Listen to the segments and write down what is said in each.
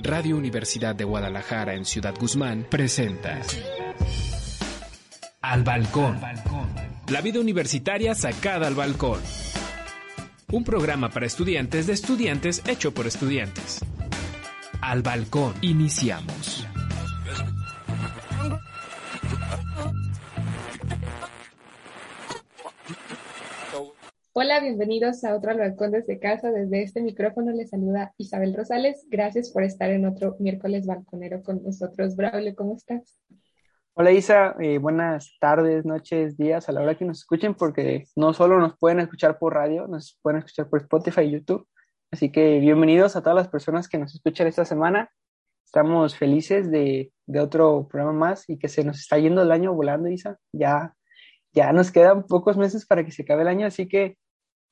Radio Universidad de Guadalajara en Ciudad Guzmán presenta Al Balcón. La vida universitaria sacada al balcón. Un programa para estudiantes de estudiantes hecho por estudiantes. Al Balcón. Iniciamos. Hola, bienvenidos a otro balcón desde casa. Desde este micrófono les saluda Isabel Rosales. Gracias por estar en otro miércoles balconero con nosotros. Braulio, ¿cómo estás? Hola Isa, eh, buenas tardes, noches, días, a la hora que nos escuchen, porque no solo nos pueden escuchar por radio, nos pueden escuchar por Spotify y YouTube. Así que bienvenidos a todas las personas que nos escuchan esta semana. Estamos felices de, de otro programa más y que se nos está yendo el año volando, Isa. Ya, ya nos quedan pocos meses para que se acabe el año, así que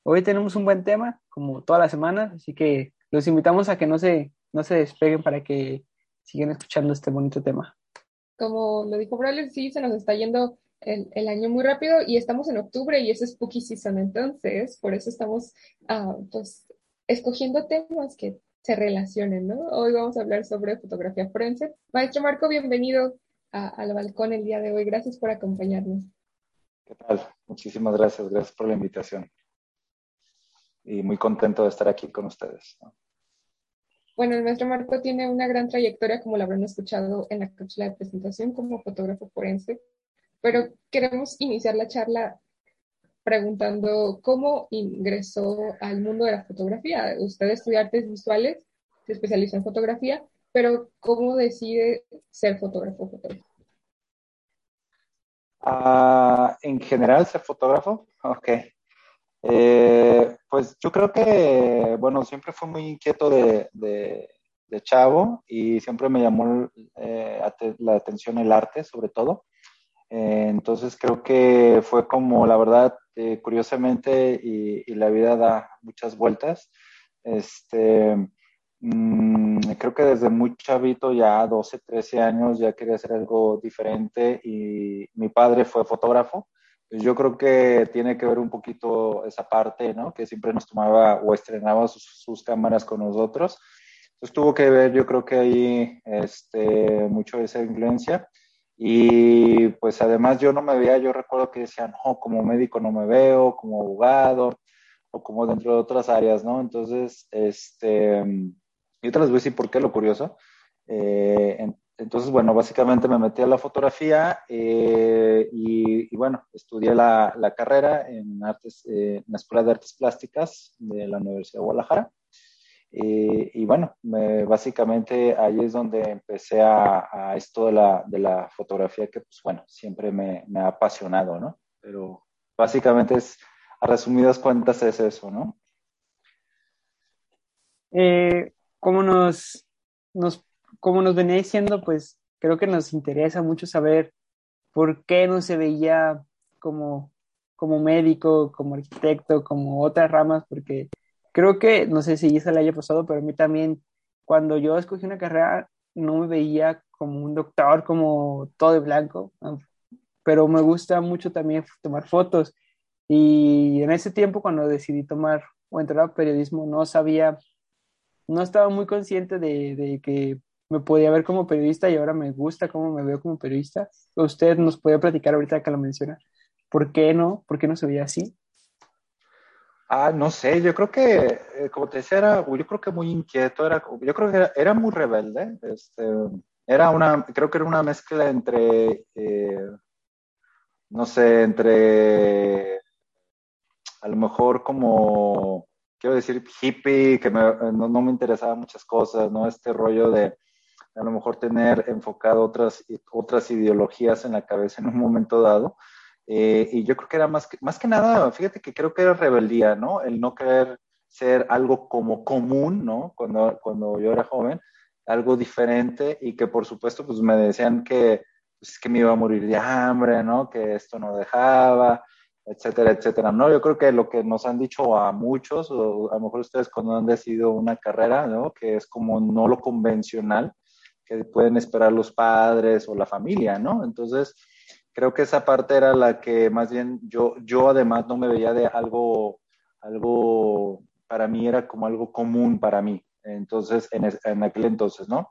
Hoy tenemos un buen tema, como todas las semanas, así que los invitamos a que no se, no se despeguen para que sigan escuchando este bonito tema. Como lo dijo Braulio, sí, se nos está yendo el, el, año muy rápido y estamos en octubre y es Spooky Season, entonces por eso estamos uh, pues escogiendo temas que se relacionen, ¿no? Hoy vamos a hablar sobre fotografía forense. Maestro Marco, bienvenido a, al balcón el día de hoy. Gracias por acompañarnos. ¿Qué tal? Muchísimas gracias. Gracias por la invitación y muy contento de estar aquí con ustedes. ¿no? Bueno, el maestro Marco tiene una gran trayectoria, como lo habrán escuchado en la cápsula de presentación, como fotógrafo forense, pero queremos iniciar la charla preguntando cómo ingresó al mundo de la fotografía. Usted estudió artes visuales, se especializó en fotografía, pero ¿cómo decide ser fotógrafo fotógrafo? Uh, en general, ser fotógrafo, ok. Eh, pues yo creo que, bueno, siempre fue muy inquieto de, chavo y siempre me llamó eh, la atención el arte, sobre todo. Eh, entonces creo que fue como, la verdad, eh, curiosamente, y, la vida da muchas vueltas. Este, mmm, creo que desde muy chavito, ya 12, 13 años, ya quería hacer algo diferente y mi padre fue fotógrafo. Yo creo que tiene que ver un poquito esa parte, ¿no? Que siempre nos tomaba o estrenaba sus, sus cámaras con nosotros. Entonces tuvo que ver, yo creo que ahí, este, mucho de esa influencia. Y pues además yo no me veía, yo recuerdo que decían, no, como médico no me veo, como abogado, o como dentro de otras áreas, ¿no? Entonces, este, yo te les voy a decir por qué, lo curioso. Eh, entonces, bueno, básicamente me metí a la fotografía eh, y, bueno, estudié la, la carrera en, artes, eh, en la Escuela de Artes Plásticas de la Universidad de Guadalajara. Eh, y bueno, me, básicamente ahí es donde empecé a, esto de la, de la fotografía que, pues bueno, siempre me, ha apasionado, ¿no? Pero básicamente es, a resumidas cuentas, es eso, ¿no? ¿Cómo nos, nos como nos venía diciendo, pues creo que nos interesa mucho saber por qué no se veía como, como médico, como arquitecto, como otras ramas, porque creo que, no sé si eso le haya pasado, pero a mí también, cuando yo escogí una carrera, no me veía como un doctor, como todo de blanco, pero me gusta mucho también tomar fotos. Y en ese tiempo, cuando decidí tomar o entrar a periodismo, no sabía, no estaba muy consciente de, de que me podía ver como periodista y ahora me gusta cómo me veo como periodista. Usted nos puede platicar ahorita que lo menciona. ¿Por qué no? ¿Por qué no se veía así? Ah, no sé, yo creo que, eh, como te decía, era, yo creo que muy inquieto, era, yo creo que era, era muy rebelde. Este, era una, creo que era una mezcla entre, eh, no sé, entre a lo mejor como, quiero decir, hippie, que me, no, no me interesaban muchas cosas, ¿no? Este rollo de, a lo mejor tener enfocado otras, otras ideologías en la cabeza en un momento dado. Eh, y yo creo que era más que, más que nada, fíjate que creo que era rebeldía, ¿no? El no querer ser algo como común, ¿no? Cuando, cuando yo era joven, algo diferente y que por supuesto pues me decían que, pues, que me iba a morir de hambre, ¿no? Que esto no dejaba, etcétera, etcétera, ¿no? Yo creo que lo que nos han dicho a muchos, o a lo mejor ustedes cuando han decidido una carrera, ¿no? Que es como no lo convencional, que pueden esperar los padres o la familia, ¿no? Entonces, creo que esa parte era la que más bien yo, yo además no me veía de algo, algo, para mí era como algo común para mí. entonces, en, en aquel entonces, ¿no?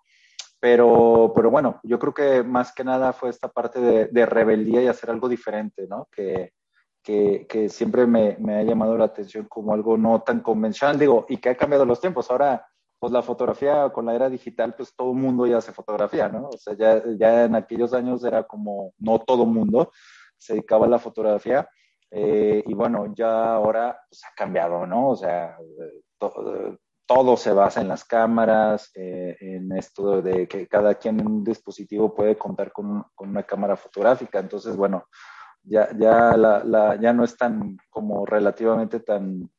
Pero, pero bueno, yo creo que más que nada fue esta parte de, de rebeldía y hacer algo diferente, ¿no? Que, que, que siempre me, me, ha llamado la atención como algo no tan convencional, digo, y que ha cambiado los tiempos. Ahora, pues la fotografía con la era digital, pues todo mundo ya hace fotografía, ¿no? O sea, ya, ya en aquellos años era como, no todo mundo se dedicaba a la fotografía. Eh, y bueno, ya ahora pues, ha cambiado, ¿no? O sea, to, todo se basa en las cámaras, eh, en esto de que cada quien en un dispositivo puede contar con, con una cámara fotográfica. Entonces, bueno, ya, ya, la, la, ya no es tan como relativamente tan,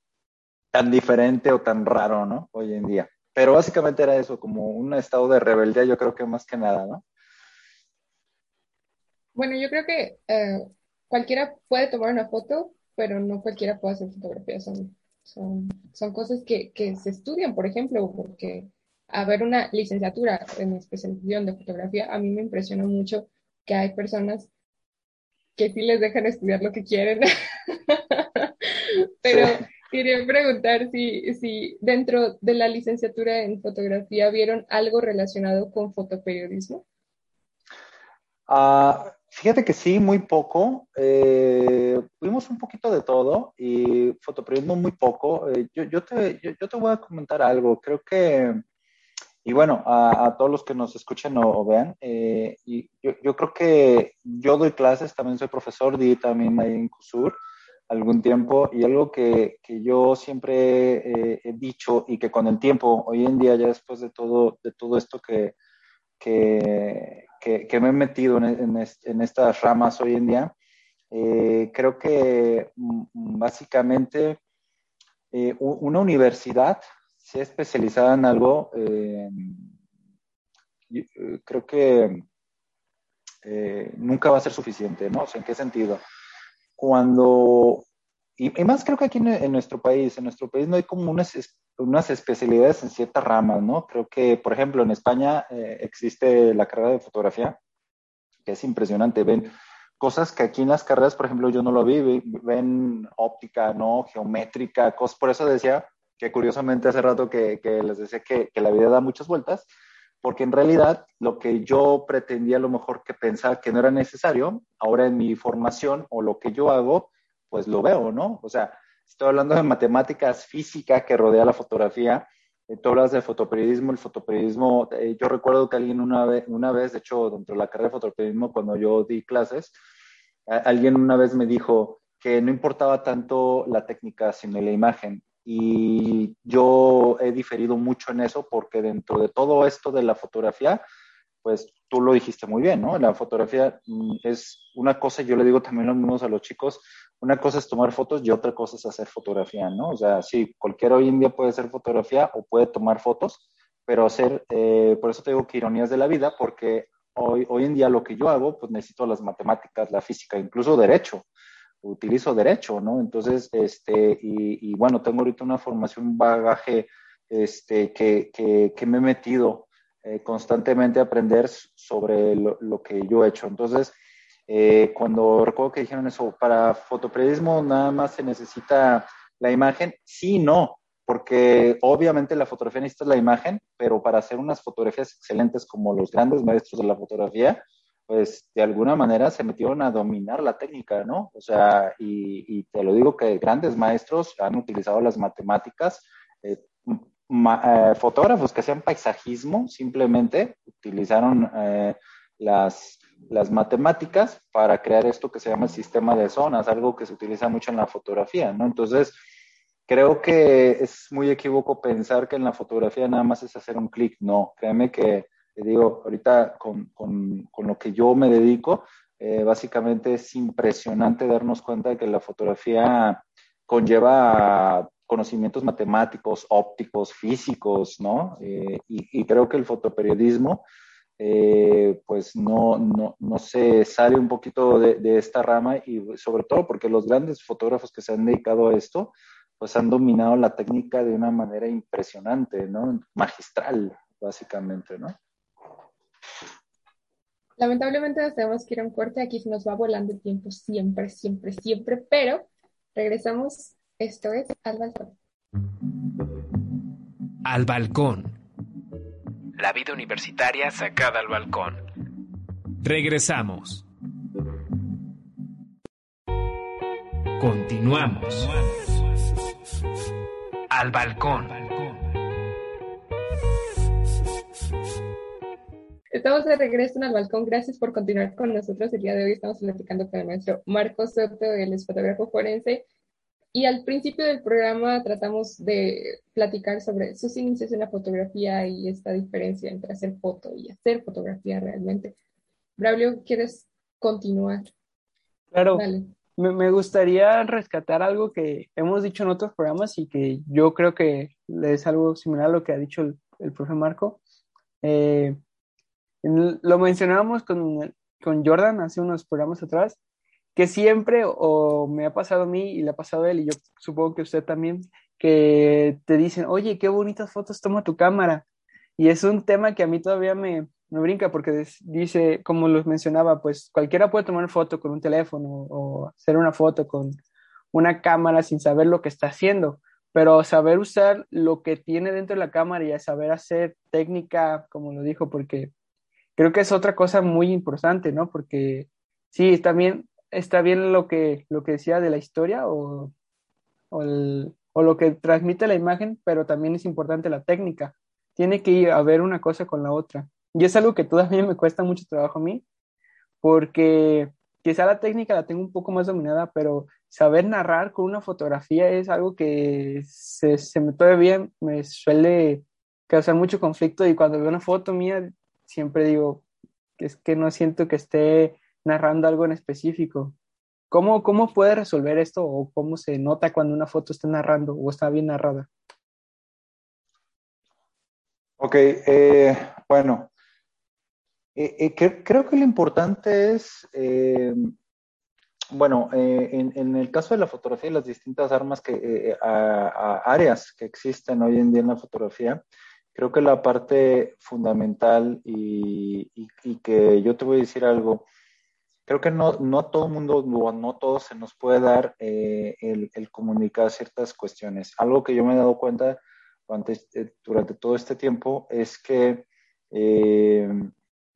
tan diferente o tan raro, ¿no? Hoy en día. Pero básicamente era eso, como un estado de rebeldía, yo creo que más que nada, ¿no? Bueno, yo creo que eh, cualquiera puede tomar una foto, pero no cualquiera puede hacer fotografías. Son son, son cosas que, que se estudian, por ejemplo, porque a ver una licenciatura en especialización de fotografía, a mí me impresionó mucho que hay personas que sí les dejan estudiar lo que quieren. Pero quería preguntar si, si dentro de la licenciatura en fotografía vieron algo relacionado con fotoperiodismo. Uh, Fíjate que sí, muy poco. Eh, vimos un poquito de todo y fotoperiodismo muy poco. Eh, yo, yo, te, yo, yo, te voy a comentar algo. Creo que, y bueno, a, todos los que nos escuchen o, vean, eh, y yo, creo que yo doy clases, también soy profesor, di también en CUSUR algún tiempo y algo que, que yo siempre he dicho y que con el tiempo, hoy en día, ya después de todo, de todo esto que, que, me he metido en, en, estas ramas hoy en día, eh, creo que mm, básicamente eh, una universidad, ha especializada en algo, eh, creo que eh, nunca va a ser suficiente, ¿no? O sea, ¿en qué sentido? Cuando, y, y más creo que aquí en, en, nuestro país, en nuestro país no hay como unas unas especialidades en ciertas ramas, ¿no? Creo que, por ejemplo, en España eh, existe la carrera de fotografía, que es impresionante. Ven cosas que aquí en las carreras, por ejemplo, yo no lo vi, ven óptica, ¿no? Geométrica, cosas. Por eso decía que curiosamente hace rato que, que les decía que, que, la vida da muchas vueltas, porque en realidad lo que yo pretendía a lo mejor que pensar que no era necesario, ahora en mi formación o lo que yo hago, pues lo veo, ¿no? O sea, Estoy hablando de matemáticas, física que rodea la fotografía. Eh, tú hablas de fotoperiodismo. El fotoperiodismo, eh, yo recuerdo que alguien una vez, una vez, de hecho, dentro de la carrera de fotoperiodismo, cuando yo di clases, alguien una vez me dijo que no importaba tanto la técnica, sino la imagen. Y yo he diferido mucho en eso porque dentro de todo esto de la fotografía, pues tú lo dijiste muy bien, ¿no? La fotografía mm, es una cosa, yo le digo también lo mismo a los chicos, una cosa es tomar fotos y otra cosa es hacer fotografía, ¿no? O sea, sí, cualquiera hoy en día puede hacer fotografía o puede tomar fotos, pero hacer, eh, por eso te digo que ironías de la vida, porque hoy, hoy en día lo que yo hago, pues necesito las matemáticas, la física, incluso derecho, utilizo derecho, ¿no? Entonces, este, y, y bueno, tengo ahorita una formación, un bagaje, este, que, que, que me he metido eh, constantemente a aprender sobre lo, lo que yo he hecho. Entonces, eh, cuando recuerdo que dijeron eso, para fotoperiodismo nada más se necesita la imagen, sí, no, porque obviamente la fotografía necesita la imagen, pero para hacer unas fotografías excelentes como los grandes maestros de la fotografía, pues de alguna manera se metieron a dominar la técnica, ¿no? O sea, y, te lo digo que grandes maestros han utilizado las matemáticas, eh, eh, fotógrafos que hacían paisajismo simplemente utilizaron eh, las las matemáticas para crear esto que se llama el sistema de zonas, algo que se utiliza mucho en la fotografía, ¿no? Entonces, creo que es muy equívoco pensar que en la fotografía nada más es hacer un clic, no, créeme que, te digo, ahorita con, con, con lo que yo me dedico, eh, básicamente es impresionante darnos cuenta de que la fotografía conlleva conocimientos matemáticos, ópticos, físicos, ¿no? Eh, y, creo que el fotoperiodismo eh, pues no, no, no, se sale un poquito de, esta rama y sobre todo porque los grandes fotógrafos que se han dedicado a esto, pues han dominado la técnica de una manera impresionante, ¿no? Magistral, básicamente, ¿no? Lamentablemente nos tenemos que ir a un corte, aquí se nos va volando el tiempo siempre, siempre, siempre, pero regresamos, esto es Al Balcón. Al balcón. La vida universitaria sacada al balcón. Regresamos. Continuamos. Al balcón. Estamos de regreso en el balcón. Gracias por continuar con nosotros. El día de hoy estamos platicando con el maestro Marcos Soto, él es fotógrafo forense. Y al principio del programa tratamos de platicar sobre sus inicios en la fotografía y esta diferencia entre hacer foto y hacer fotografía realmente. Braulio, ¿quieres continuar? Claro. Me, me, gustaría rescatar algo que hemos dicho en otros programas y que yo creo que es algo similar a lo que ha dicho el, el profe Marco. Eh, lo mencionábamos con, con Jordan hace unos programas atrás, que siempre, o me ha pasado a mí y le ha pasado a él, y yo supongo que usted también, que te dicen, oye, qué bonitas fotos toma tu cámara. Y es un tema que a mí todavía me, me brinca porque dice, como los mencionaba, pues cualquiera puede tomar foto con un teléfono o hacer una foto con una cámara sin saber lo que está haciendo, pero saber usar lo que tiene dentro de la cámara y saber hacer técnica, como lo dijo, porque creo que es otra cosa muy importante, ¿no? Porque sí, bien, está bien lo que, lo que decía de la historia o, o, lo que transmite la imagen, pero también es importante la técnica. Tiene que ver una cosa con la otra. Y es algo que todavía me cuesta mucho trabajo a mí, porque quizá la técnica la tengo un poco más dominada, pero saber narrar con una fotografía es algo que se, se me todavía me suele causar mucho conflicto y cuando veo una foto mía siempre digo que es que no siento que esté narrando algo en específico. ¿Cómo, ¿Cómo puede resolver esto o cómo se nota cuando una foto está narrando o está bien narrada? Ok, eh, bueno, eh, eh, creo que lo importante es, bueno, en, el caso de la fotografía y las distintas armas que, áreas que existen hoy en día en la fotografía, creo que la parte fundamental y, y, que yo te voy a decir algo, creo que no, no todo mundo, no, no todo se nos puede dar eh, el, el, comunicar ciertas cuestiones. Algo que yo me he dado cuenta durante, eh, durante todo este tiempo es que eh,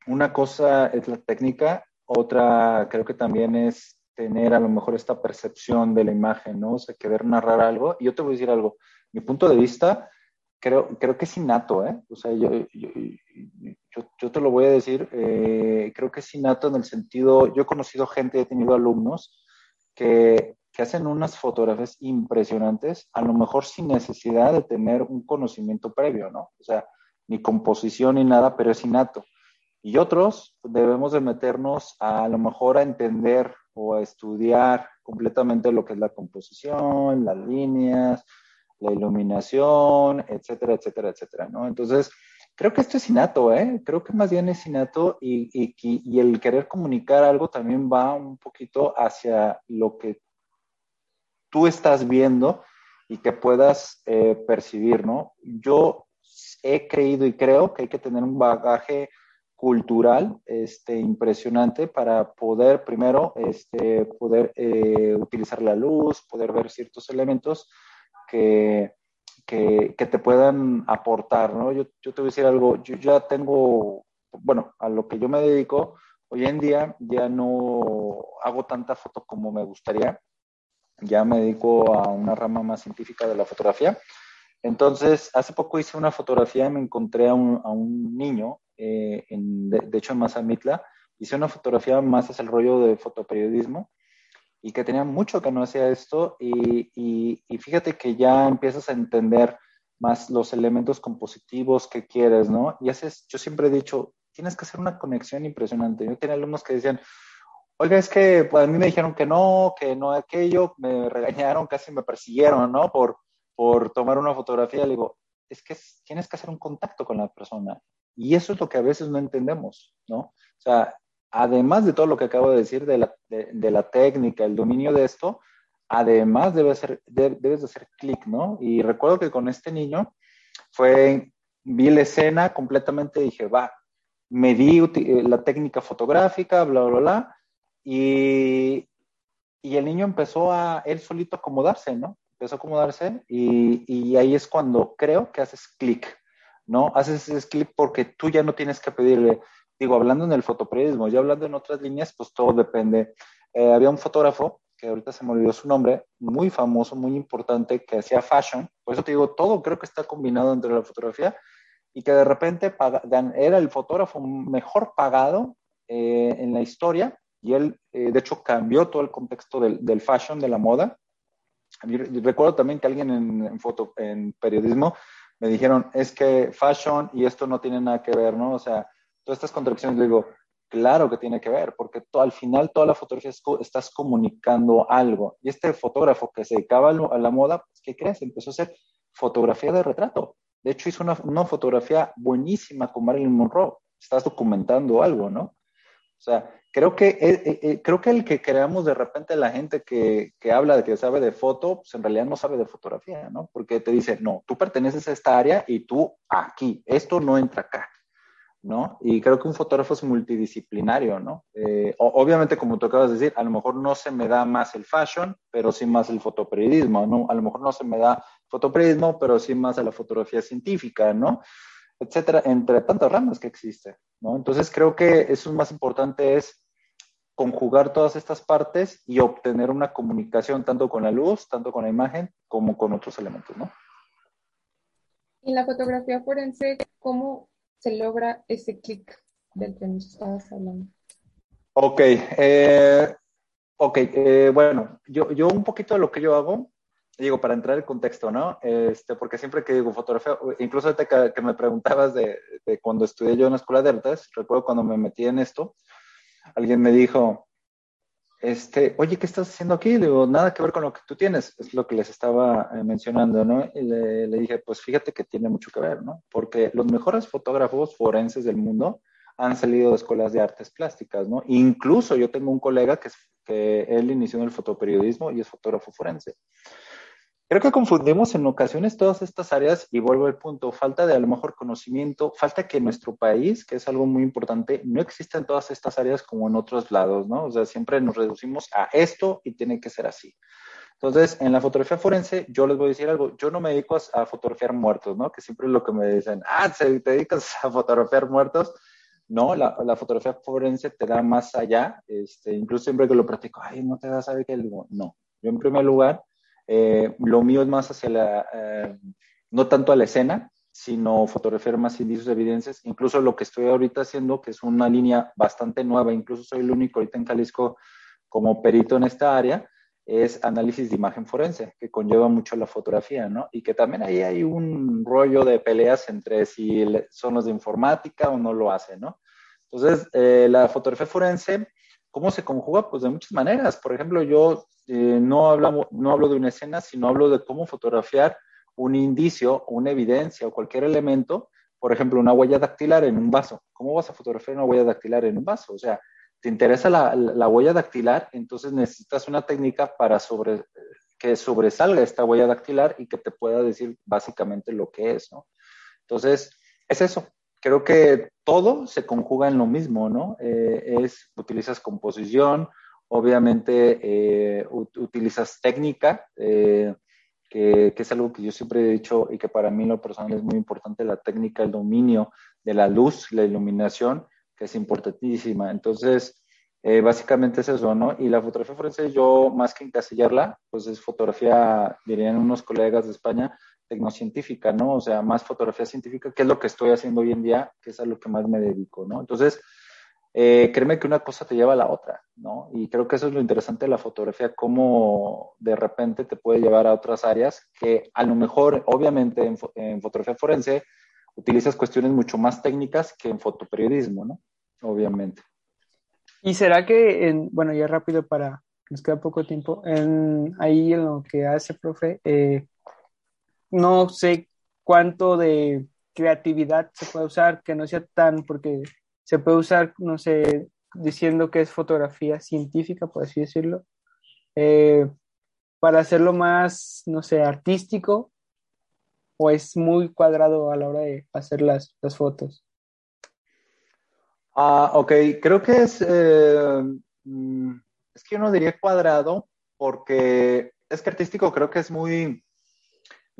una cosa es la técnica, otra creo que también es tener a lo mejor esta percepción de la imagen, ¿no? O sea, querer narrar algo. Y yo te voy a decir algo, mi punto de vista creo, creo que es innato, ¿eh? O sea, yo, yo, yo, yo te lo voy a decir, eh, creo que es innato en el sentido, yo he conocido gente, he tenido alumnos que, que hacen unas fotografías impresionantes, a lo mejor sin necesidad de tener un conocimiento previo, ¿no? O sea, ni composición ni nada, pero es innato. Y otros debemos de meternos a, a lo mejor a entender o a estudiar completamente lo que es la composición, las líneas, la iluminación, etcétera, etcétera, etcétera, ¿no? Entonces, creo que esto es innato, ¿eh? Creo que más bien es innato y, y, y el querer comunicar algo también va un poquito hacia lo que tú estás viendo y que puedas eh, percibir, ¿no? Yo he creído y creo que hay que tener un bagaje cultural este, impresionante para poder primero este, poder eh, utilizar la luz, poder ver ciertos elementos que, que, te puedan aportar, ¿no? Yo, yo, te voy a decir algo, yo ya tengo, bueno, a lo que yo me dedico, hoy en día ya no hago tanta foto como me gustaría, ya me dedico a una rama más científica de la fotografía. Entonces, hace poco hice una fotografía y me encontré a un, a un niño, eh, de, hecho en Mazamitla, hice una fotografía más hacia el rollo de fotoperiodismo, y que tenía mucho que no hacía esto y, y, y, fíjate que ya empiezas a entender más los elementos compositivos que quieres, ¿no? Y haces, yo siempre he dicho, tienes que hacer una conexión impresionante. Yo tenía alumnos que decían, oiga, es que pues, a mí me dijeron que no, que no aquello, me regañaron, casi me persiguieron, ¿no? Por, por tomar una fotografía. Le digo, es que tienes que hacer un contacto con la persona. Y eso es lo que a veces no entendemos, ¿no? O sea, además de todo lo que acabo de decir de la, de, de la técnica, el dominio de esto, además debe ser, de, debes de hacer clic, ¿no? Y recuerdo que con este niño fue, vi la escena completamente, dije, va, me di eh, la técnica fotográfica, bla, bla, bla, y, y el niño empezó a él solito acomodarse, ¿no? empezó a acomodarse y, y ahí es cuando creo que haces clic, ¿no? Haces ese clic porque tú ya no tienes que pedirle, digo, hablando en el fotoperiodismo, ya hablando en otras líneas, pues todo depende. Eh, había un fotógrafo que ahorita se me olvidó su nombre, muy famoso, muy importante, que hacía fashion. Por eso te digo, todo creo que está combinado entre la fotografía y que de repente era el fotógrafo mejor pagado eh, en la historia y él, eh, de hecho, cambió todo el contexto del, del fashion, de la moda. recuerdo también que alguien en, en, foto, en periodismo me dijeron, es que fashion y esto no tiene nada que ver, ¿no? O sea, todas estas contradicciones, digo, Claro que tiene que ver, porque al final toda la fotografía estás comunicando algo. Y este fotógrafo que se dedicaba a la moda, pues, ¿qué crees? Empezó a hacer fotografía de retrato. De hecho, hizo una, fotografía buenísima con Marilyn Monroe. Estás documentando algo, ¿no? O sea, creo que, eh, eh, eh, creo que el que creamos de repente la gente que, que, habla de que sabe de foto, pues en realidad no sabe de fotografía, ¿no? Porque te dice, no, tú perteneces a esta área y tú aquí, esto no entra acá. ¿No? Y creo que un fotógrafo es multidisciplinario, ¿no? Eh, obviamente, como tú acabas de decir, a lo mejor no se me da más el fashion, pero sí más el fotoperiodismo, ¿no? A lo mejor no se me da fotoperiodismo, pero sí más a la fotografía científica, ¿no? Etcétera, entre tantas ramas que existen, ¿no? Entonces creo que eso más importante es conjugar todas estas partes y obtener una comunicación tanto con la luz, tanto con la imagen, como con otros elementos, ¿no? La fotografía forense, ¿cómo se logra ese clic del que nos estabas hablando? Ok, eh, ok, eh, bueno, yo, yo un poquito de lo que yo hago, digo, para entrar en contexto, ¿no? Este, porque siempre que digo fotografía, incluso que, que me preguntabas de, de, cuando estudié yo en la escuela de artes, recuerdo cuando me metí en esto, alguien me dijo, este, oye, ¿qué estás haciendo aquí? Le digo, nada que ver con lo que tú tienes, es lo que les estaba eh, mencionando, ¿no? Y le, le, dije, pues fíjate que tiene mucho que ver, ¿no? Porque los mejores fotógrafos forenses del mundo han salido de escuelas de artes plásticas, ¿no? Incluso yo tengo un colega que, que él inició en el fotoperiodismo y es fotógrafo forense. Creo que confundimos en ocasiones todas estas áreas y vuelvo al punto, falta de a lo mejor conocimiento, falta que en nuestro país, que es algo muy importante, no existan todas estas áreas como en otros lados, ¿no? O sea, siempre nos reducimos a esto y tiene que ser así. Entonces, en la fotografía forense, yo les voy a decir algo, yo no me dedico a, fotografiar muertos, ¿no? Que siempre es lo que me dicen, ah, ¿te dedicas a fotografiar muertos? No, la, la, fotografía forense te da más allá, este, incluso siempre que lo practico, ay, no te da, ¿sabe qué? Digo, no, yo en primer lugar eh, lo mío es más hacia la, eh, no tanto a la escena, sino fotografiar más indicios de evidencias. Incluso lo que estoy ahorita haciendo, que es una línea bastante nueva, incluso soy el único ahorita en Jalisco como perito en esta área, es análisis de imagen forense, que conlleva mucho la fotografía, ¿no? Y que también ahí hay un rollo de peleas entre si son los de informática o no lo hacen, ¿no? Entonces, eh, la fotografía forense ¿Cómo se conjuga? Pues de muchas maneras. Por ejemplo, yo eh, no, hablo, no hablo de una escena, sino hablo de cómo fotografiar un indicio, una evidencia o cualquier elemento. Por ejemplo, una huella dactilar en un vaso. ¿Cómo vas a fotografiar una huella dactilar en un vaso? O sea, te interesa la, la huella dactilar, entonces necesitas una técnica para que sobresalga esta huella dactilar y que te pueda decir básicamente lo que es, ¿no? Entonces, es eso, creo que todo se conjuga en lo mismo, ¿no? Eh, es, utilizas composición, obviamente eh, utilizas técnica, eh, que, que, es algo que yo siempre he dicho y que para mí lo personal es muy importante, la técnica, el dominio de la luz, la iluminación, que es importantísima. Entonces, básicamente es eso, ¿no? Y la fotografía forense, yo más que encasillarla, pues es fotografía, dirían unos colegas de España, tecnocientífica, ¿no? O sea, más fotografía científica, que es lo que estoy haciendo hoy en día, que es a lo que más me dedico, ¿no? Entonces, eh, créeme que una cosa te lleva a la otra, ¿no? Y creo que eso es lo interesante de la fotografía, cómo de repente te puede llevar a otras áreas que a lo mejor, obviamente, en, fotografía forense utilizas cuestiones mucho más técnicas que en fotoperiodismo, ¿no? Obviamente. ¿Y será que, en, bueno, ya rápido para, nos queda poco tiempo, en, ahí en lo que hace, profe, eh, no sé cuánto de creatividad se puede usar, que no sea tan, porque se puede usar, no sé, diciendo que es fotografía científica, por así decirlo, eh, para hacerlo más, no sé, artístico, o es muy cuadrado a la hora de hacer las, las fotos. Ah, ok, creo que es, eh, mm, es que yo no diría cuadrado, porque es que artístico creo que es muy,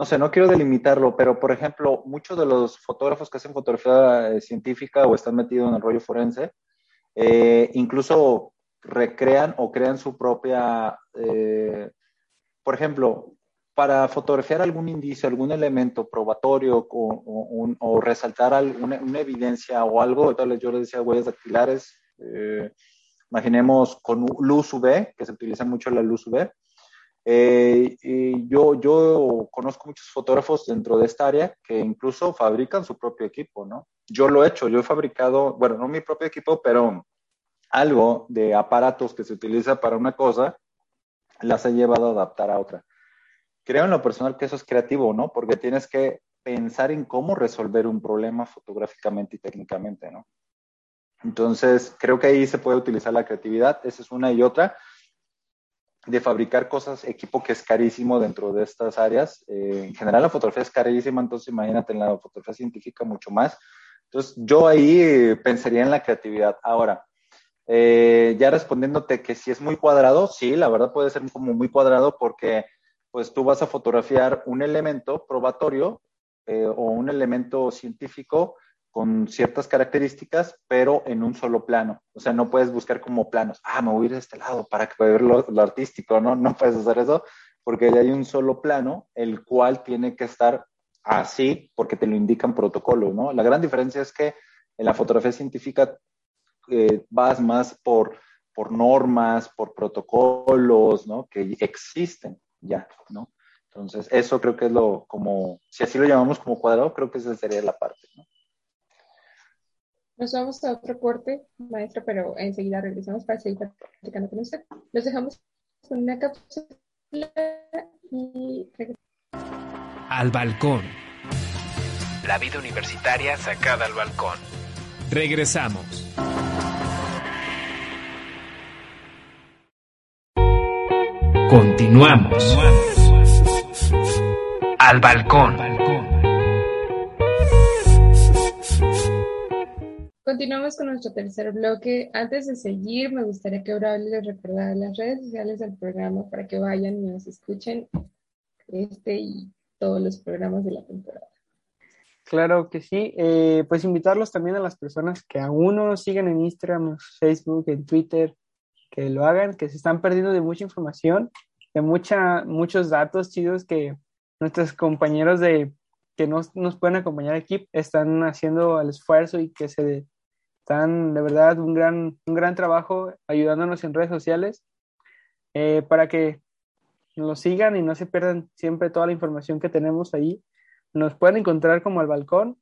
no sé, no quiero delimitarlo, pero por ejemplo, muchos de los fotógrafos que hacen fotografía eh, científica o están metidos en el rollo forense, eh, incluso recrean o crean su propia, eh, por ejemplo, para fotografiar algún indicio, algún elemento probatorio o, resaltar alguna, una evidencia o algo, yo les decía huellas dactilares, imaginemos con luz UV, que se utiliza mucho la luz UV, eh, y yo, yo conozco muchos fotógrafos dentro de esta área que incluso fabrican su propio equipo, ¿no? Yo lo he hecho, yo he fabricado, bueno, no mi propio equipo, pero algo de aparatos que se utiliza para una cosa, las he llevado a adaptar a otra. Creo en lo personal que eso es creativo, ¿no? Porque tienes que pensar en cómo resolver un problema fotográficamente y técnicamente, ¿no? Entonces, creo que ahí se puede utilizar la creatividad, esa es una y otra de fabricar cosas, equipo que es carísimo dentro de estas áreas. Eh, en general la fotografía es carísima, entonces imagínate en la fotografía científica mucho más. Entonces yo ahí pensaría en la creatividad. Ahora, eh, ya respondiéndote que si es muy cuadrado, sí, la verdad puede ser como muy cuadrado porque pues tú vas a fotografiar un elemento probatorio eh, o un elemento científico con ciertas características, pero en un solo plano. O sea, no puedes buscar como planos, ah, me voy a ir de este lado para que pueda ver lo, artístico, ¿no? No puedes hacer eso porque hay un solo plano, el cual tiene que estar así porque te lo indican protocolos, ¿no? La gran diferencia es que en la fotografía científica eh, vas más por, por normas, por protocolos, ¿no? Que existen ya, ¿no? Entonces, eso creo que es lo como, si así lo llamamos como cuadrado, creo que esa sería la parte, ¿no? Nos vamos a otro corte, maestra, pero enseguida regresamos para seguir platicando con usted. Los dejamos con una cápsula y Al balcón. La vida universitaria sacada al balcón. Regresamos. Continuamos. Al balcón. Continuamos con nuestro tercer bloque. Antes de seguir, me gustaría que ahora les recordara las redes sociales del programa para que vayan y nos escuchen este y todos los programas de la temporada. Claro que sí. Eh, pues invitarlos también a las personas que aún no nos siguen en Instagram, Facebook, en Twitter, que lo hagan, que se están perdiendo de mucha información, de mucha, muchos datos chidos que nuestros compañeros de que nos, nos pueden acompañar aquí están haciendo el esfuerzo y que se están de verdad un gran, un gran trabajo ayudándonos en redes sociales eh, para que nos sigan y no se pierdan siempre toda la información que tenemos ahí. Nos pueden encontrar como al balcón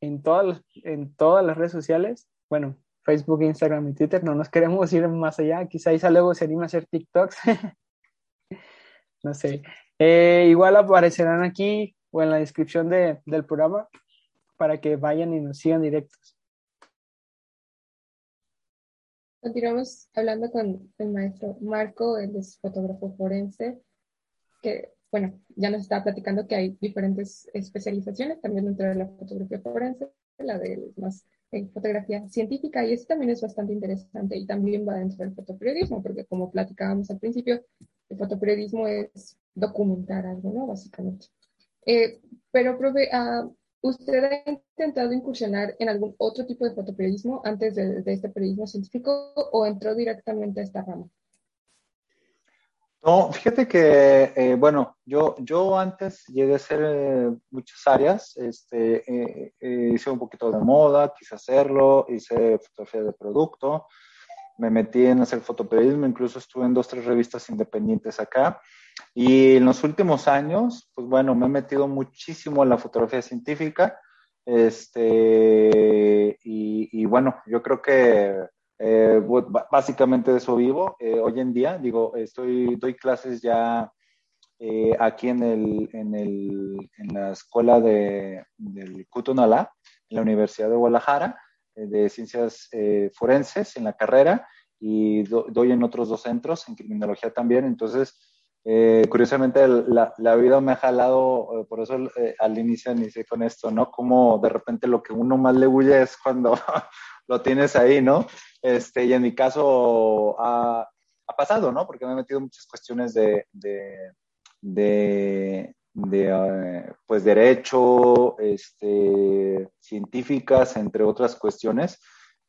en todas, en todas las redes sociales. Bueno, Facebook, Instagram y Twitter. No nos queremos ir más allá. Quizá Isa luego se anima a hacer TikToks. no sé. Eh, igual aparecerán aquí o en la descripción de, del programa para que vayan y nos sigan directos. Continuamos hablando con el maestro Marco, él es fotógrafo forense, que, bueno, ya nos estaba platicando que hay diferentes especializaciones también dentro de la fotografía forense, la de más en fotografía científica, y eso también es bastante interesante y también va dentro del fotoperiodismo, porque como platicábamos al principio, el fotoperiodismo es documentar algo, ¿no? Básicamente. Eh, pero, profe, uh, ¿Usted ha intentado incursionar en algún otro tipo de fotoperiodismo antes de, este periodismo científico o entró directamente a esta rama? No, fíjate que, eh, bueno, yo, yo antes llegué a hacer eh, muchas áreas, este, eh, hice un poquito de moda, quise hacerlo, hice fotografía de producto, me metí en hacer fotoperiodismo, incluso estuve en dos, tres revistas independientes acá. Y en los últimos años, pues bueno, me he metido muchísimo en la fotografía científica. Este, y, bueno, yo creo que eh, básicamente de eso vivo eh, hoy en día. Digo, estoy, doy clases ya eh, aquí en, el, en, el, en la escuela de, del Cutonalá, en la Universidad de Guadalajara, de ciencias forenses en la carrera, y doy en otros dos centros, en criminología también. Entonces, eh, curiosamente, la, la, vida me ha jalado, eh, por eso eh, al inicio inicié con esto, ¿no? Como de repente lo que uno más le huye es cuando lo tienes ahí, ¿no? Este, y en mi caso ha, ha pasado, ¿no? Porque me he metido muchas cuestiones de, de, de, eh, pues derecho, este, científicas, entre otras cuestiones.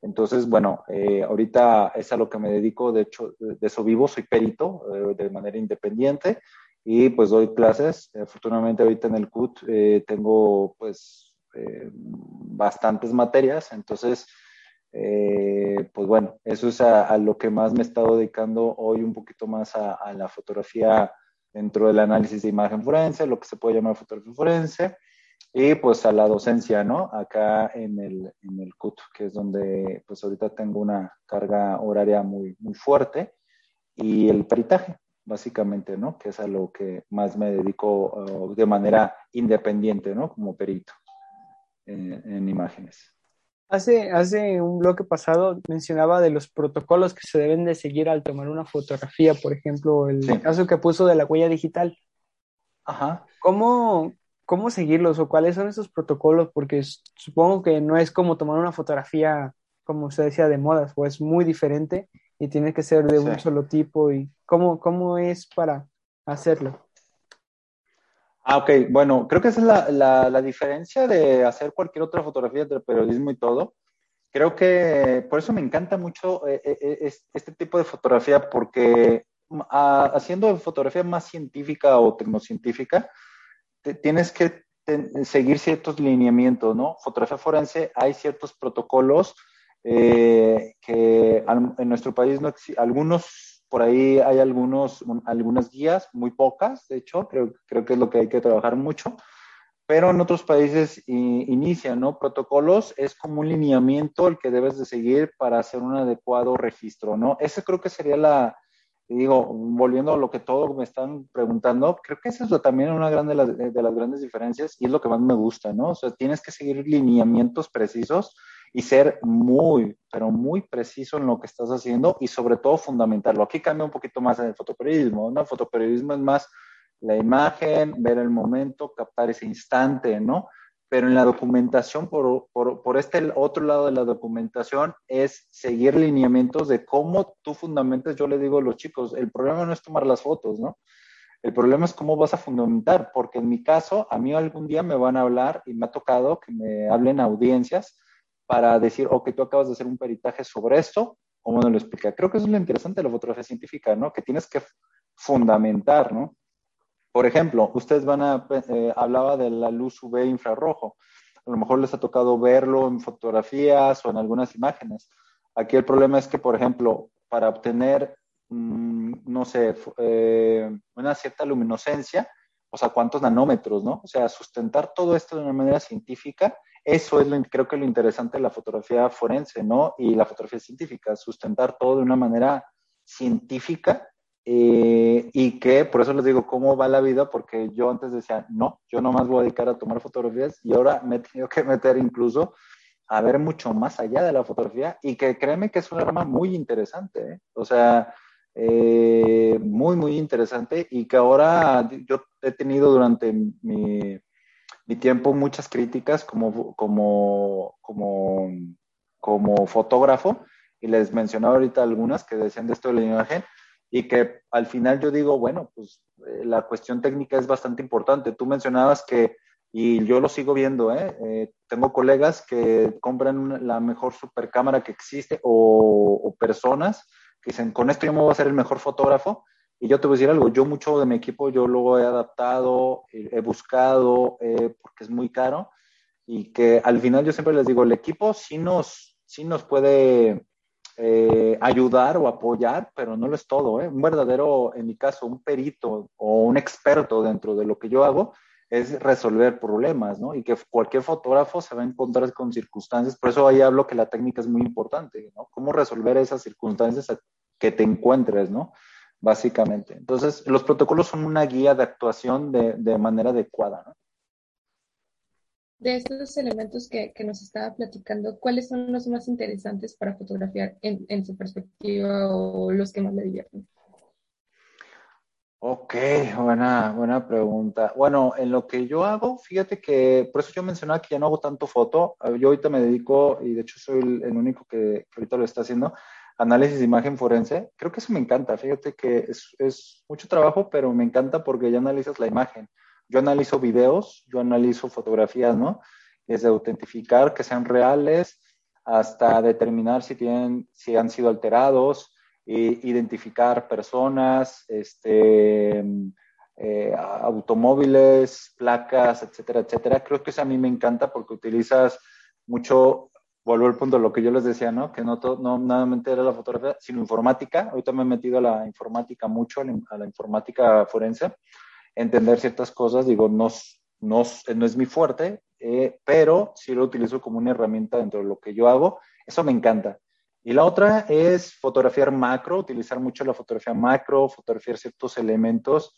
Entonces, bueno, eh, ahorita es a lo que me dedico, de hecho, de eso vivo, soy perito eh, de manera independiente y pues doy clases. Afortunadamente ahorita en el CUT tengo pues bastantes materias, entonces eh, pues bueno, eso es a, lo que más me he estado dedicando hoy un poquito más a, la fotografía dentro del análisis de imagen forense, lo que se puede llamar fotografía forense, y pues a la docencia, ¿no? Acá en el, en el CUT, que es donde pues ahorita tengo una carga horaria muy, muy fuerte, y el peritaje, básicamente, ¿no? Que es a lo que más me dedico uh, de manera independiente, ¿no? Como perito en imágenes. Hace, hace un bloque pasado mencionaba de los protocolos que se deben de seguir al tomar una fotografía, por ejemplo, el caso que puso de la huella digital. Ajá. ¿Cómo, ¿Cómo seguirlos o cuáles son esos protocolos? Porque supongo que no es como tomar una fotografía, como usted decía, de modas, o es muy diferente y tiene que ser de un solo tipo. y ¿Cómo, cómo es para hacerlo? Ah, ok. Bueno, creo que esa es la, la, diferencia de hacer cualquier otra fotografía entre periodismo y todo. Creo que por eso me encanta mucho eh, eh, eh, este tipo de fotografía, porque mm, haciendo fotografía más científica o tecnocientífica, tienes que seguir ciertos lineamientos, ¿no? Fotografía forense, hay ciertos protocolos que en nuestro país no algunos por ahí hay algunos, algunas guías, muy pocas, de hecho, creo, creo que es lo que hay que trabajar mucho, pero en otros países inician, ¿no? Protocolos es como un lineamiento el que debes de seguir para hacer un adecuado registro, ¿no? Ese creo que sería la, digo, volviendo a lo que todos me están preguntando, creo que eso es también una gran de las, de las grandes diferencias y es lo que más me gusta, ¿no? O sea, tienes que seguir lineamientos precisos y ser muy, pero muy preciso en lo que estás haciendo y sobre todo fundamentarlo. Aquí cambia un poquito más en el fotoperiodismo, ¿no? El fotoperiodismo es más la imagen, ver el momento, captar ese instante, ¿no? Pero en la documentación, por, por, por este otro lado de la documentación, es seguir lineamientos de cómo tú fundamentas. Yo le digo a los chicos, el problema no es tomar las fotos, ¿no? El problema es cómo vas a fundamentar, porque en mi caso, a mí algún día me van a hablar y me ha tocado que me hablen audiencias para decir, ok, tú acabas de hacer un peritaje sobre esto, ¿cómo no lo explica? Creo que eso es lo interesante de la fotografía científica, ¿no? Que tienes que fundamentar, ¿no? Por ejemplo, ustedes van a, eh, de la luz UV infrarrojo. A lo mejor les ha tocado verlo en fotografías o en algunas imágenes. Aquí el problema es que, por ejemplo, para obtener, mm, no sé, eh, una cierta luminoscencia, o sea, cuántos nanómetros, ¿no? O sea, sustentar todo esto de una manera científica eso es creo que lo interesante de la fotografía forense, ¿no? Y la fotografía científica, sustentar todo de una manera científica eh, y que, por eso les digo, ¿cómo va la vida? Porque yo antes decía, no, yo nomás voy a dedicar a tomar fotografías y ahora me he tenido que meter incluso a ver mucho más allá de la fotografía y que créeme que es un arma muy interesante, ¿eh? o sea, eh, muy, muy interesante y que ahora yo he tenido durante mi mi tiempo muchas críticas como, como, como, como fotógrafo y les mencionaba ahorita algunas que decían de esto de la imagen y que al final yo digo, bueno, pues eh, la cuestión técnica es bastante importante. Tú mencionabas que, y yo lo sigo viendo, ¿eh? eh tengo colegas que compran la mejor supercámara que existe o, o personas que dicen, con esto yo me voy a hacer el mejor fotógrafo y yo te voy a decir algo, yo mucho de mi equipo yo lo he adaptado, he buscado, eh, porque es muy caro, y que al final yo siempre les digo, el equipo sí nos, sí nos puede ayudar o apoyar, pero no lo es todo. ¿eh? Un verdadero, en mi caso, un perito o un experto dentro de lo que yo hago es resolver problemas, ¿no? Y que cualquier fotógrafo se va a encontrar con circunstancias, por eso ahí hablo que la técnica es muy importante, ¿no? Cómo resolver esas circunstancias que te encuentres, ¿no? básicamente. Entonces, los protocolos son una guía de actuación de, manera adecuada. ¿no? De estos elementos que, nos estaba platicando, ¿cuáles son los más interesantes para fotografiar en, su perspectiva o los que más le divierten? Ok, buena, buena pregunta. Bueno, en lo que yo hago, fíjate que, por eso yo mencionaba que ya no hago tanto foto. Yo ahorita me dedico, y de hecho soy el, único que, que, ahorita lo está haciendo, análisis de imagen forense, creo que eso me encanta. Fíjate que es, es mucho trabajo, pero me encanta porque ya analizas la imagen. Yo analizo videos, yo analizo fotografías, ¿no? Desde autentificar que sean reales hasta determinar si, tienen, si han sido alterados, e identificar personas, este, eh, automóviles, placas, etcétera, etcétera. Creo que eso a mí me encanta porque utilizas mucho, vuelvo al punto de lo que yo les decía, ¿no? Que no, no nada era la fotografía, sino informática. Ahorita me he metido a la informática mucho, a la, informática forense, entender ciertas cosas, digo, no, no, no es mi fuerte, eh, pero sí lo utilizo como una herramienta dentro de lo que yo hago. Eso me encanta. Y la otra es fotografiar macro, utilizar mucho la fotografía macro, fotografiar ciertos elementos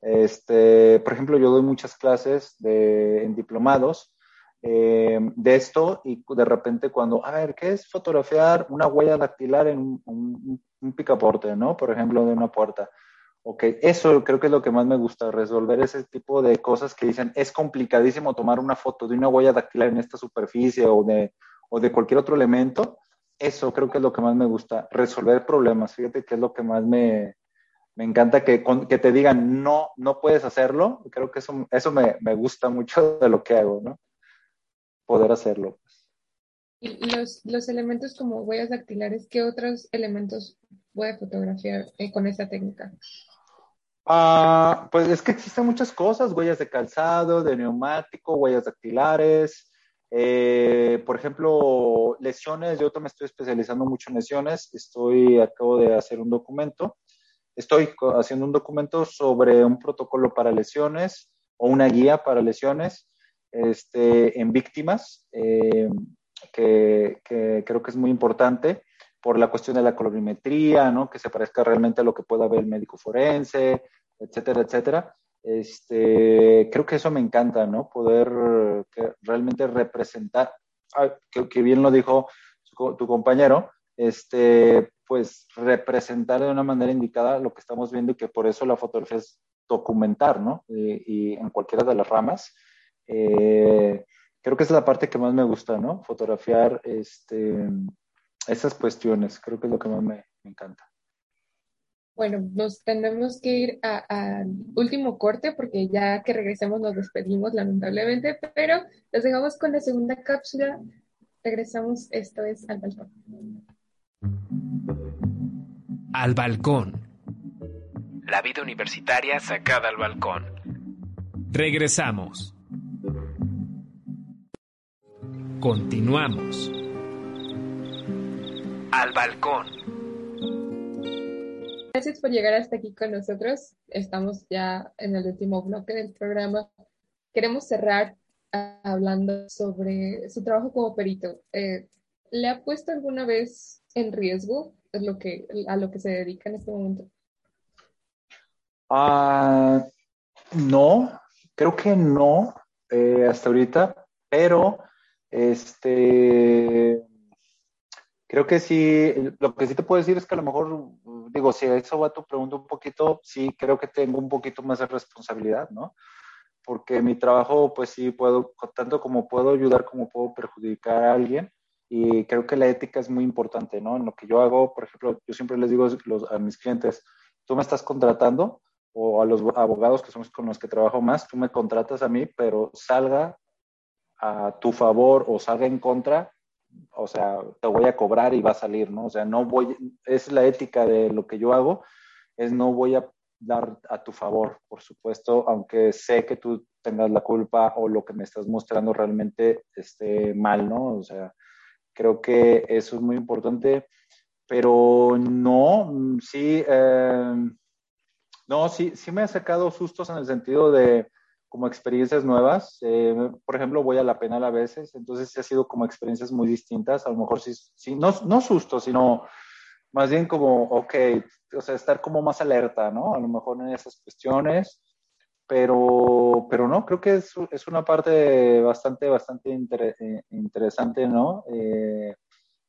este, por ejemplo, yo doy muchas clases de, en diplomados eh, de esto y de repente cuando, a ver, ¿qué es fotografiar una huella dactilar en un, picaporte, ¿no? Por ejemplo, de una puerta. Ok, eso creo que es lo que más me gusta, resolver ese tipo de cosas que dicen, es complicadísimo tomar una foto de una huella dactilar en esta superficie o de, o de cualquier otro elemento. Eso creo que es lo que más me gusta, resolver problemas. Fíjate que es lo que más me, me encanta que, que, te digan, no, no puedes hacerlo. Creo que eso, eso me, me, gusta mucho de lo que hago, ¿no? Poder hacerlo. Y los, los elementos como huellas dactilares, ¿qué otros elementos puede fotografiar eh, con esta técnica? Ah, pues es que existen muchas cosas, huellas de calzado, de neumático, huellas dactilares, eh, por ejemplo, lesiones, yo también estoy especializando mucho en lesiones, estoy, acabo de hacer un documento estoy haciendo un documento sobre un protocolo para lesiones o una guía para lesiones este, en víctimas, eh, que, creo que es muy importante por la cuestión de la colorimetría, ¿no? que se parezca realmente a lo que pueda ver el médico forense, etcétera, etcétera. Este, creo que eso me encanta, ¿no? Poder realmente representar, ah, que, bien lo dijo tu compañero, este, pues representar de una manera indicada lo que estamos viendo y que por eso la fotografía es documentar, ¿no? Y, en cualquiera de las ramas. Eh, creo que es la parte que más me gusta, ¿no? Fotografiar este, esas cuestiones, creo que es lo que más me, encanta. Bueno, nos tenemos que ir al último corte porque ya que regresemos nos despedimos lamentablemente, pero los dejamos con la segunda cápsula. Regresamos, esto es al balcón. Al balcón. La vida universitaria sacada al balcón. Regresamos. Continuamos. Al balcón. Gracias por llegar hasta aquí con nosotros. Estamos ya en el último bloque del programa. Queremos cerrar ah, hablando sobre su trabajo como perito. Eh, ¿Le ha puesto alguna vez en riesgo es lo que, a lo que se dedica en este momento? Ah, no, creo que no eh, hasta ahorita, pero este creo que sí, lo que sí te puedo decir es que a lo mejor, digo, si eso va tu pregunta un poquito, sí creo que tengo un poquito más de responsabilidad, ¿no? Porque mi trabajo, pues sí puedo, tanto como puedo ayudar como puedo perjudicar a alguien, y creo que la ética es muy importante, ¿no? En lo que yo hago, por ejemplo, yo siempre les digo a mis clientes, tú me estás contratando o a los abogados que somos con los que trabajo más, tú me contratas a mí, pero salga a tu favor o salga en contra, o sea, te voy a cobrar y va a salir, ¿no? O sea, no voy, es la ética de lo que yo hago, es no voy a dar a tu favor, por supuesto, aunque sé que tú tengas la culpa o lo que me estás mostrando realmente esté mal, ¿no? O sea, Creo que eso es muy importante, pero no, sí, eh, no, sí, sí me ha sacado sustos en el sentido de como experiencias nuevas. Eh, por ejemplo, voy a la penal a veces, entonces ha sido como experiencias muy distintas. A lo mejor sí, sí no, no sustos, sino más bien como, ok, o sea, estar como más alerta, ¿no? A lo mejor en esas cuestiones pero, pero no, creo que es, es una parte bastante, bastante eh, interesante, ¿no? Eh,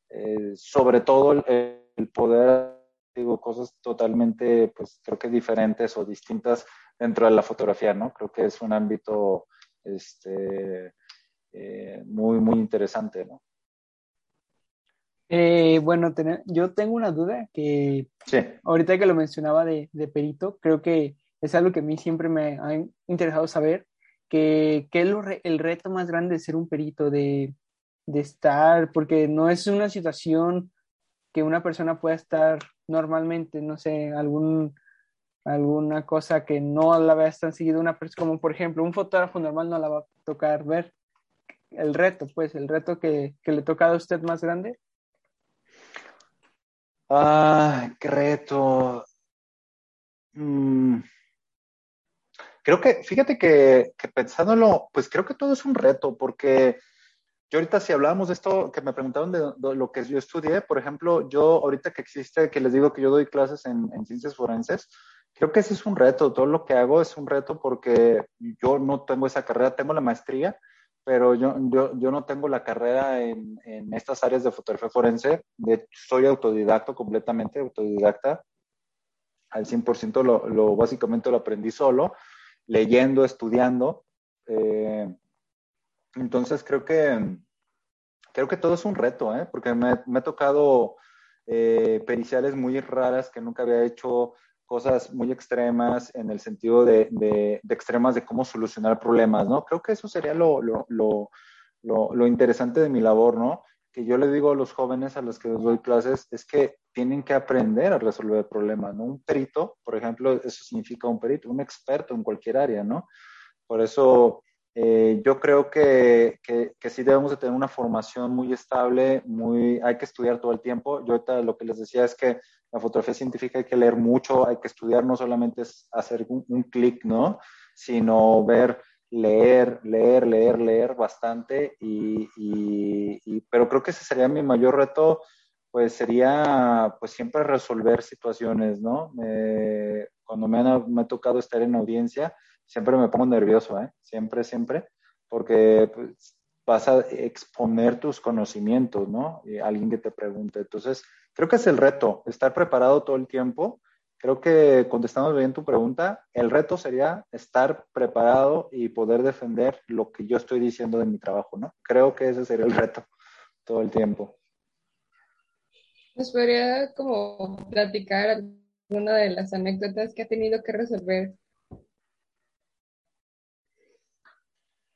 eh, sobre todo el, poder, digo, cosas totalmente, pues creo que diferentes o distintas dentro de la fotografía, ¿no? Creo que es un ámbito este, muy, muy interesante, ¿no? Eh, bueno, yo tengo una duda que ahorita que lo mencionaba de, perito, creo que es algo que a mí siempre me ha interesado saber, que, es el reto más grande de ser un perito, de, de estar, porque no es una situación que una persona pueda estar normalmente, no sé, algún, alguna cosa que no la veas tan seguido una persona, como por ejemplo un fotógrafo normal no la va a tocar ver. El reto, pues, el reto que, que le toca a usted más grande. Ah, qué reto. Mm. Creo que, fíjate que, que, pensándolo, pues creo que todo es un reto, porque yo ahorita si hablábamos de esto, que me preguntaron de, lo que yo estudié, por ejemplo, yo ahorita que existe, que les digo que yo doy clases en, en ciencias forenses, creo que ese es un reto, todo lo que hago es un reto porque yo no tengo esa carrera, tengo la maestría, pero yo, yo, no tengo la carrera en, estas áreas de fotografía forense. Soy autodidacto completamente, autodidacta. Al 100% lo, lo básicamente lo aprendí solo, leyendo, estudiando. Eh, entonces creo que, creo que todo es un reto, ¿eh? porque me, me ha tocado eh, periciales muy raras que nunca había hecho, cosas muy extremas en el sentido de, de, extremas de cómo solucionar problemas, ¿no? Creo que eso sería lo, lo, lo, lo, interesante de mi labor, ¿no? Que yo le digo a los jóvenes a los que les doy clases es que tienen que aprender a resolver problemas, ¿no? Un perito, por ejemplo, eso significa un perito, un experto en cualquier área, ¿no? Por eso eh, yo creo que, que, sí debemos de tener una formación muy estable, muy, hay que estudiar todo el tiempo. Yo ahorita lo que les decía es que la fotografía científica hay que leer mucho, hay que estudiar, no solamente es hacer un, clic, ¿no? Sino ver, leer, leer, leer, leer bastante. Y, y, pero creo que ese sería mi mayor reto, pues sería pues siempre resolver situaciones, ¿no? cuando me, me ha tocado estar en audiencia, siempre me pongo nervioso, ¿eh? Siempre, siempre, porque pues, vas a exponer tus conocimientos, ¿no? Y alguien que te pregunte. Entonces, creo que es el reto, estar preparado todo el tiempo. Creo que contestando bien tu pregunta, el reto sería estar preparado y poder defender lo que yo estoy diciendo de mi trabajo, ¿no? Creo que ese sería el reto todo el tiempo. ¿Nos podría como platicar alguna de las anécdotas que ha tenido que resolver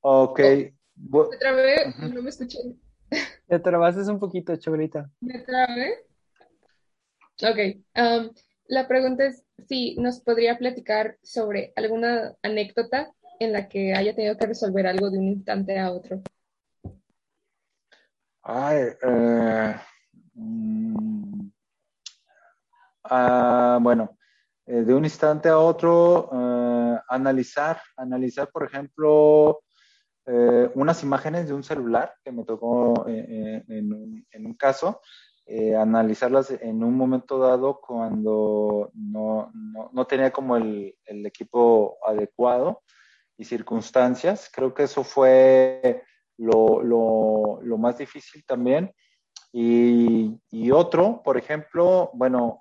Ok. Me trabé, no me escuché. Te trabaste un poquito, Chobrita. ¿Me trabé? Ok. Um, la pregunta es si nos podría platicar sobre alguna anécdota en la que haya tenido que resolver algo de un instante a otro. Ay, eh, mm, ah, bueno, eh, de un instante a otro, eh, analizar, analizar, por ejemplo, eh, unas imágenes de un celular que me tocó eh, eh, en, un, en, un, caso, analizarlas en un momento dado cuando no, no, no tenía como el, el, equipo adecuado y circunstancias. Creo que eso fue lo, lo, lo más difícil también. Y, y, otro, por ejemplo, bueno,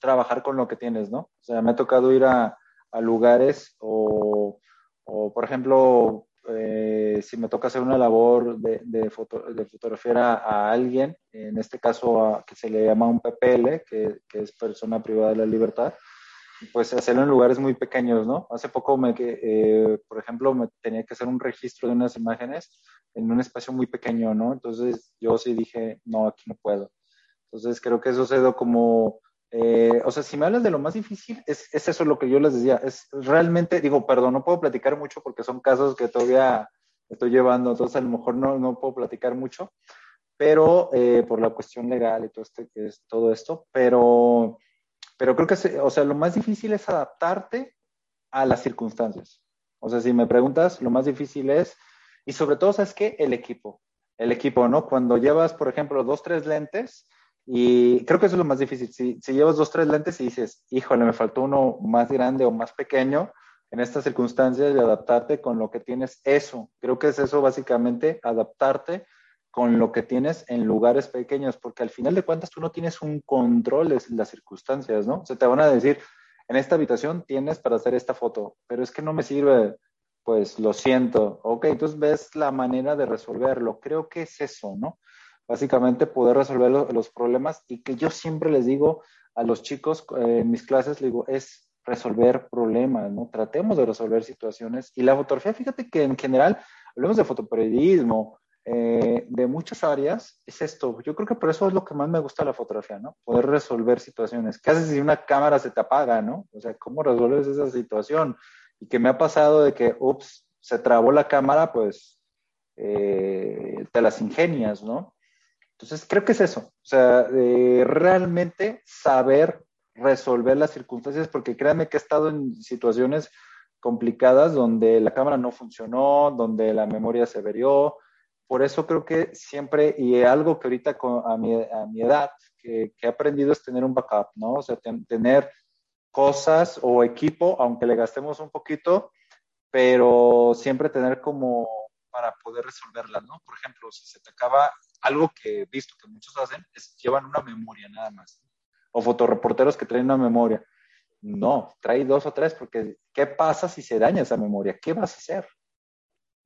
trabajar con lo que tienes, ¿no? O sea, me ha tocado ir a, a lugares o, o, por ejemplo, eh, si me toca hacer una labor de, de, fotografiar a, alguien, en este caso que se le llama un PPL, que, es persona privada de la libertad, pues hacerlo en lugares muy pequeños, ¿no? Hace poco, me, eh, por ejemplo, me tenía que hacer un registro de unas imágenes en un espacio muy pequeño, ¿no? Entonces yo sí dije, no, aquí no puedo. Entonces creo que eso se dio como eh, o sea, si me hablas de lo más difícil, es, es, eso lo que yo les decía. Es realmente, digo, perdón, no puedo platicar mucho porque son casos que todavía estoy llevando, entonces a lo mejor no, no puedo platicar mucho, pero eh, por la cuestión legal y todo, este, es, todo esto, pero, pero creo que, o sea, lo más difícil es adaptarte a las circunstancias. O sea, si me preguntas, lo más difícil es, y sobre todo, ¿sabes qué? El equipo. El equipo, ¿no? Cuando llevas, por ejemplo, dos, tres lentes, y creo que eso es lo más difícil. Si, si llevas dos, tres lentes y dices, híjole, me faltó uno más grande o más pequeño, en estas circunstancias de adaptarte con lo que tienes, eso. Creo que es eso básicamente, adaptarte con lo que tienes en lugares pequeños, porque al final de cuentas tú no tienes un control de las circunstancias, ¿no? Se te van a decir, en esta habitación tienes para hacer esta foto, pero es que no me sirve, pues lo siento, ok, entonces ves la manera de resolverlo. Creo que es eso, ¿no? Básicamente poder resolver los problemas y que yo siempre les digo a los chicos eh, en mis clases, les digo, es resolver problemas, ¿no? Tratemos de resolver situaciones. Y la fotografía, fíjate que en general, hablemos de fotoperiodismo, eh, de muchas áreas, es esto. Yo creo que por eso es lo que más me gusta la fotografía, ¿no? Poder resolver situaciones. ¿Qué haces si una cámara se te apaga, ¿no? O sea, ¿cómo resuelves esa situación? Y que me ha pasado de que, ups, se trabó la cámara, pues eh, te las ingenias, ¿no? Entonces, creo que es eso. O sea, realmente saber resolver las circunstancias, porque créanme que he estado en situaciones complicadas donde la cámara no funcionó, donde la memoria se verió. Por eso creo que siempre, y algo que ahorita a, mi, a mi edad, que, he aprendido es tener un backup, ¿no? O sea, tener cosas o equipo, aunque le gastemos un poquito, pero siempre tener como para poder resolverla, ¿no? Por ejemplo, si se te acaba algo que he visto que muchos hacen, es llevan una memoria nada más o fotoreporteros que traen una memoria. No, trae dos o tres, porque ¿qué pasa si se daña esa memoria? ¿Qué vas a hacer?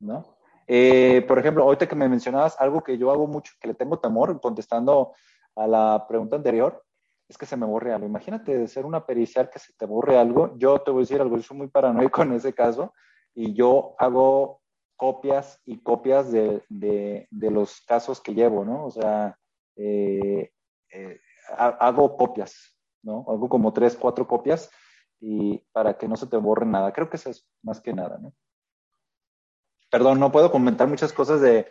¿No? Eh, por ejemplo, ahorita que me mencionabas algo que yo hago mucho, que le tengo temor, contestando a la pregunta anterior, es que se me borre algo. Imagínate de ser una pericial que se te borre algo. Yo te voy a decir algo, yo soy muy paranoico en ese caso y yo hago copias y copias de, de, los casos que llevo, ¿no? O sea, eh, eh, hago copias, ¿no? Hago como tres, cuatro copias y para que no se te borre nada. Creo que eso es más que nada, ¿no? Perdón, no puedo comentar muchas cosas de,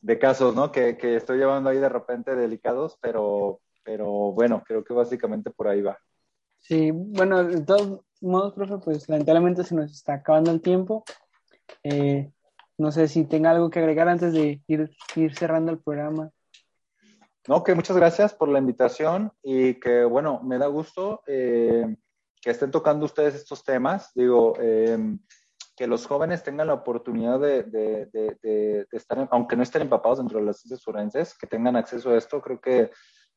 de casos, ¿no? Que, que, estoy llevando ahí de repente delicados, pero, pero bueno, creo que básicamente por ahí va. Sí, bueno, de todos modos, profe, pues lamentablemente se nos está acabando el tiempo. Eh, no sé si tenga algo que agregar antes de ir, ir cerrando el programa. No, que muchas gracias por la invitación y que, bueno, me da gusto eh, que estén tocando ustedes estos temas. Digo, eh, que los jóvenes tengan la oportunidad de, de, de, estar, aunque no estén empapados dentro de las ciencias forenses, que tengan acceso a esto, creo que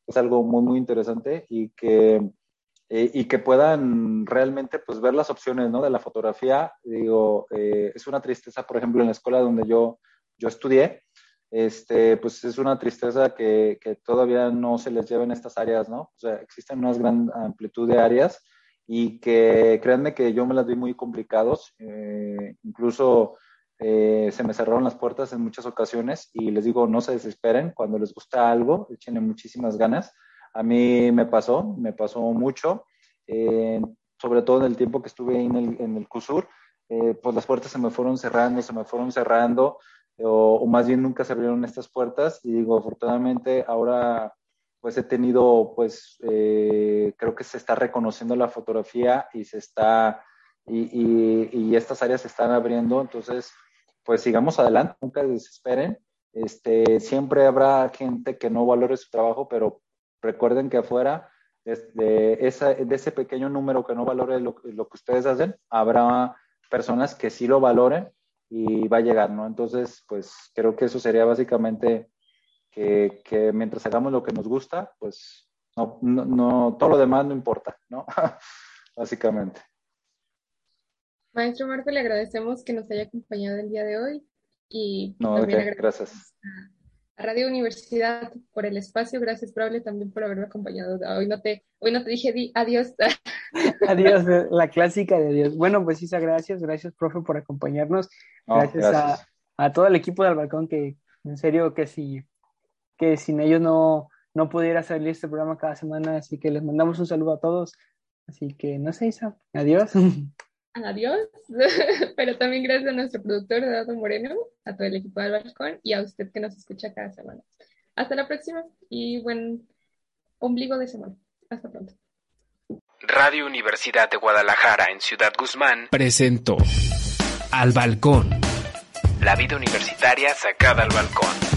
es algo muy, muy interesante y que, eh, y que puedan realmente pues, ver las opciones ¿no? de la fotografía. Digo, es una tristeza, por ejemplo, en la escuela donde yo, yo estudié, este, pues es una tristeza que, que, todavía no se les lleven estas áreas, ¿no? O sea, existen una gran amplitud de áreas y que créanme que yo me las vi muy complicados, eh, incluso eh, se me cerraron las puertas en muchas ocasiones y les digo, no se desesperen, cuando les gusta algo, échenle muchísimas ganas. A mí me pasó, me pasó mucho, eh, sobre todo en el tiempo que estuve en el, en el CUSUR, pues las puertas se me fueron cerrando, se me fueron cerrando, o, más bien nunca se abrieron estas puertas. Y digo, afortunadamente ahora pues he tenido, pues eh, creo que se está reconociendo la fotografía y se está, y, y, estas áreas se están abriendo, entonces pues sigamos adelante, nunca desesperen, este, siempre habrá gente que no valore su trabajo, pero recuerden que afuera de, esa, de ese pequeño número que no valore lo, lo que ustedes hacen, habrá personas que sí lo valoren y va a llegar, ¿no? Entonces, pues creo que eso sería básicamente que, que mientras hagamos lo que nos gusta, pues no, no, todo lo demás no importa, ¿no? básicamente. Maestro Marco, le agradecemos que nos haya acompañado el día de hoy y no, también gracias. A Radio Universidad por el espacio, gracias Brable también por haberme acompañado. Hoy no te, hoy no te dije adiós. Adiós, la clásica de adiós. Bueno, pues Isa, gracias, gracias, profe, por acompañarnos. gracias, A, todo el equipo del balcón que, en serio, que si, que sin ellos no, no pudiera salir este programa cada semana, así que les mandamos un saludo a todos. Así que, no sé, Isa, adiós. Adiós, pero también gracias a nuestro productor, Eduardo Moreno, a todo el equipo del balcón y a usted que nos escucha cada semana. Hasta la próxima y buen ombligo de semana. Hasta pronto. Radio Universidad de Guadalajara en Ciudad Guzmán presentó Al Balcón. La vida universitaria sacada al balcón.